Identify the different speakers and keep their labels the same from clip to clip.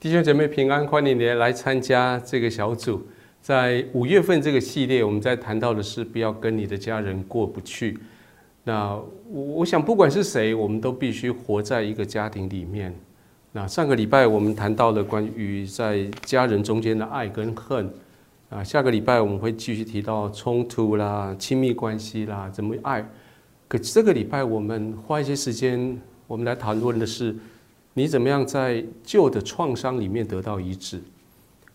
Speaker 1: 弟兄姐妹平安，欢迎你来参加这个小组。在五月份这个系列，我们在谈到的是不要跟你的家人过不去。那我我想，不管是谁，我们都必须活在一个家庭里面。那上个礼拜我们谈到了关于在家人中间的爱跟恨。啊，下个礼拜我们会继续提到冲突啦、亲密关系啦，怎么爱。可这个礼拜我们花一些时间，我们来谈论的是。你怎么样在旧的创伤里面得到医治？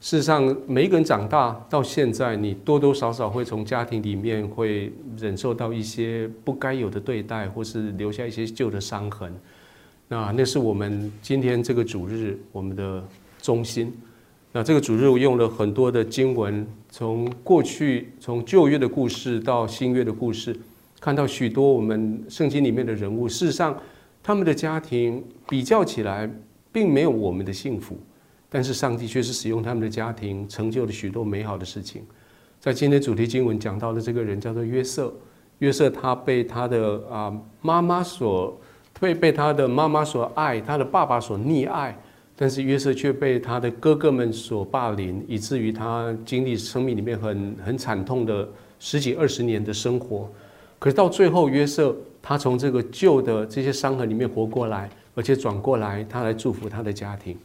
Speaker 1: 事实上，每一个人长大到现在，你多多少少会从家庭里面会忍受到一些不该有的对待，或是留下一些旧的伤痕。那那是我们今天这个主日我们的中心。那这个主日我用了很多的经文，从过去从旧约的故事到新约的故事，看到许多我们圣经里面的人物。事实上。他们的家庭比较起来，并没有我们的幸福，但是上帝却是使用他们的家庭，成就了许多美好的事情。在今天主题经文讲到的这个人叫做约瑟，约瑟他被他的啊妈妈所被被他的妈妈所爱，他的爸爸所溺爱，但是约瑟却被他的哥哥们所霸凌，以至于他经历生命里面很很惨痛的十几二十年的生活。可是到最后，约瑟。他从这个旧的这些伤痕里面活过来，而且转过来，他来祝福他的家庭。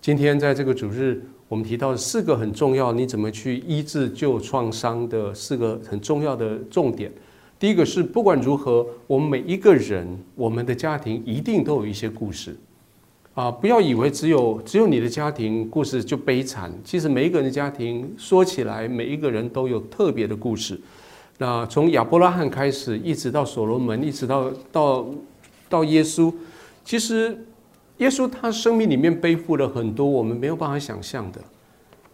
Speaker 1: 今天在这个主日，我们提到四个很重要，你怎么去医治旧创伤的四个很重要的重点。第一个是，不管如何，我们每一个人，我们的家庭一定都有一些故事啊！不要以为只有只有你的家庭故事就悲惨，其实每一个人的家庭说起来，每一个人都有特别的故事。那从亚伯拉罕开始，一直到所罗门，一直到到到耶稣，其实耶稣他生命里面背负了很多我们没有办法想象的。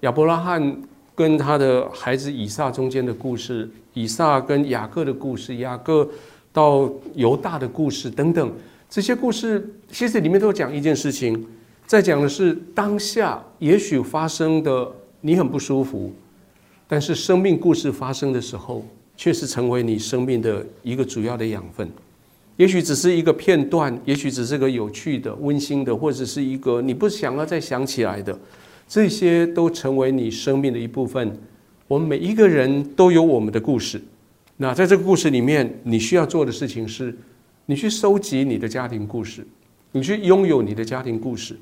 Speaker 1: 亚伯拉罕跟他的孩子以撒中间的故事，以撒跟雅各的故事，雅各到犹大的故事等等，这些故事其实里面都讲一件事情，在讲的是当下也许发生的你很不舒服，但是生命故事发生的时候。确实成为你生命的一个主要的养分，也许只是一个片段，也许只是个有趣的、温馨的，或者是一个你不想要再想起来的，这些都成为你生命的一部分。我们每一个人都有我们的故事。那在这个故事里面，你需要做的事情是，你去收集你的家庭故事，你去拥有你的家庭故事，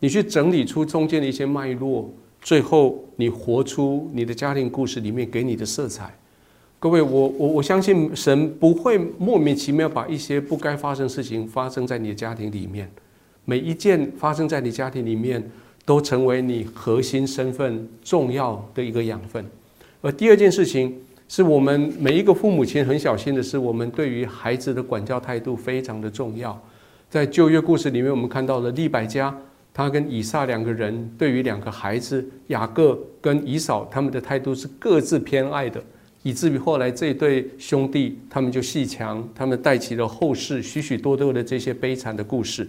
Speaker 1: 你去整理出中间的一些脉络，最后你活出你的家庭故事里面给你的色彩。各位，我我我相信神不会莫名其妙把一些不该发生事情发生在你的家庭里面，每一件发生在你家庭里面都成为你核心身份重要的一个养分。而第二件事情是我们每一个父母亲很小心的是，我们对于孩子的管教态度非常的重要。在旧约故事里面，我们看到了利百加，他跟以撒两个人对于两个孩子雅各跟以扫，他们的态度是各自偏爱的。以至于后来这对兄弟，他们就戏强，他们带起了后世许许多多的这些悲惨的故事。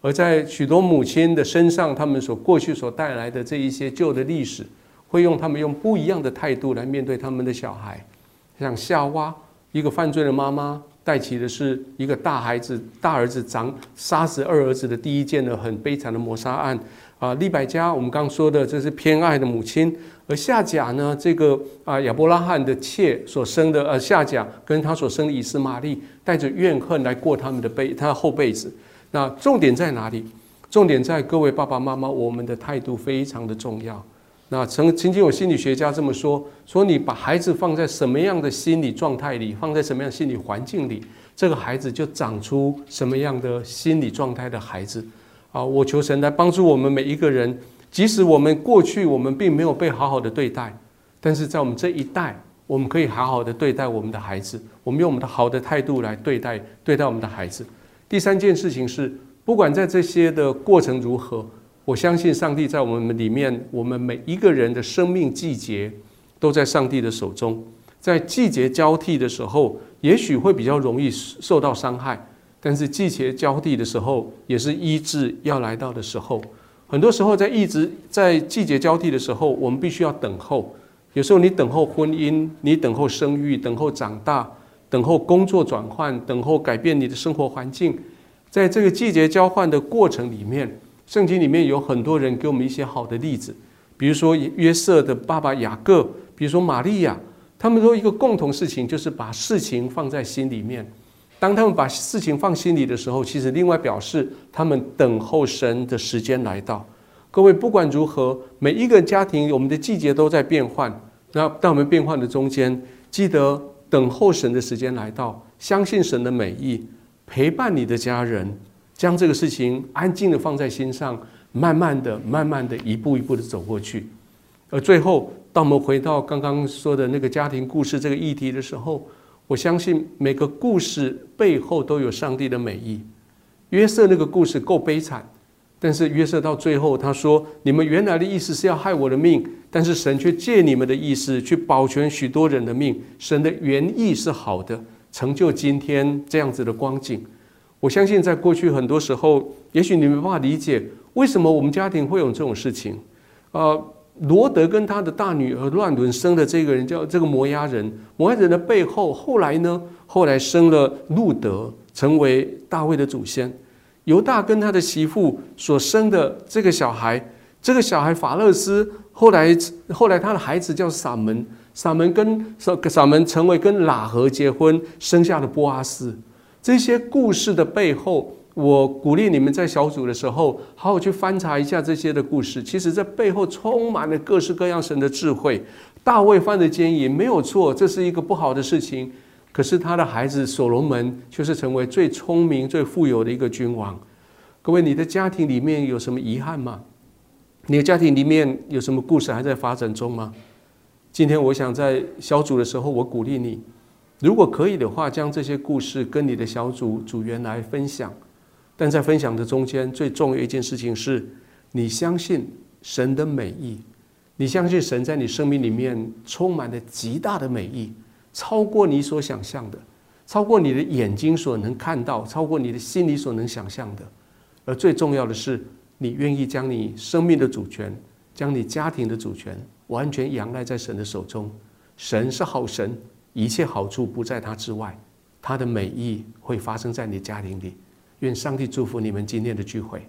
Speaker 1: 而在许多母亲的身上，他们所过去所带来的这一些旧的历史，会用他们用不一样的态度来面对他们的小孩。像夏娃，一个犯罪的妈妈，带起的是一个大孩子、大儿子长杀死二儿子的第一件的很悲惨的谋杀案。啊，利百加，我们刚说的这是偏爱的母亲。而夏甲呢？这个啊，亚伯拉罕的妾所生的，呃，夏甲跟他所生的以斯玛利，带着怨恨来过他们的辈，他的后辈子。那重点在哪里？重点在各位爸爸妈妈，我们的态度非常的重要。那曾曾经有心理学家这么说：说你把孩子放在什么样的心理状态里，放在什么样的心理环境里，这个孩子就长出什么样的心理状态的孩子。啊，我求神来帮助我们每一个人。即使我们过去我们并没有被好好的对待，但是在我们这一代，我们可以好好的对待我们的孩子。我们用我们的好的态度来对待对待我们的孩子。第三件事情是，不管在这些的过程如何，我相信上帝在我们里面，我们每一个人的生命季节都在上帝的手中。在季节交替的时候，也许会比较容易受到伤害，但是季节交替的时候，也是医治要来到的时候。很多时候，在一直在季节交替的时候，我们必须要等候。有时候，你等候婚姻，你等候生育，等候长大，等候工作转换，等候改变你的生活环境。在这个季节交换的过程里面，圣经里面有很多人给我们一些好的例子，比如说约瑟的爸爸雅各，比如说玛利亚，他们都一个共同事情，就是把事情放在心里面。当他们把事情放心里的时候，其实另外表示他们等候神的时间来到。各位，不管如何，每一个家庭，我们的季节都在变换。那在我们变换的中间，记得等候神的时间来到，相信神的美意，陪伴你的家人，将这个事情安静的放在心上，慢慢的、慢慢的、一步一步的走过去。而最后，当我们回到刚刚说的那个家庭故事这个议题的时候，我相信每个故事背后都有上帝的美意。约瑟那个故事够悲惨，但是约瑟到最后他说：“你们原来的意思是要害我的命，但是神却借你们的意思去保全许多人的命。神的原意是好的，成就今天这样子的光景。”我相信在过去很多时候，也许你没办法理解为什么我们家庭会有这种事情，呃。罗德跟他的大女儿乱伦生的这个人叫这个摩押人，摩押人的背后后来呢？后来生了路德，成为大卫的祖先。犹大跟他的媳妇所生的这个小孩，这个小孩法勒斯，后来后来他的孩子叫撒门，撒门跟撒撒门成为跟喇合结婚，生下了波阿斯。这些故事的背后。我鼓励你们在小组的时候，好好去翻查一下这些的故事。其实这背后充满了各式各样神的智慧。大卫犯的奸淫没有错，这是一个不好的事情。可是他的孩子所罗门却是成为最聪明、最富有的一个君王。各位，你的家庭里面有什么遗憾吗？你的家庭里面有什么故事还在发展中吗？今天我想在小组的时候，我鼓励你，如果可以的话，将这些故事跟你的小组组员来分享。但在分享的中间，最重要一件事情是，你相信神的美意，你相信神在你生命里面充满了极大的美意，超过你所想象的，超过你的眼睛所能看到，超过你的心里所能想象的。而最重要的是，你愿意将你生命的主权，将你家庭的主权，完全仰赖在神的手中。神是好神，一切好处不在他之外，他的美意会发生在你家庭里。愿上帝祝福你们今天的聚会。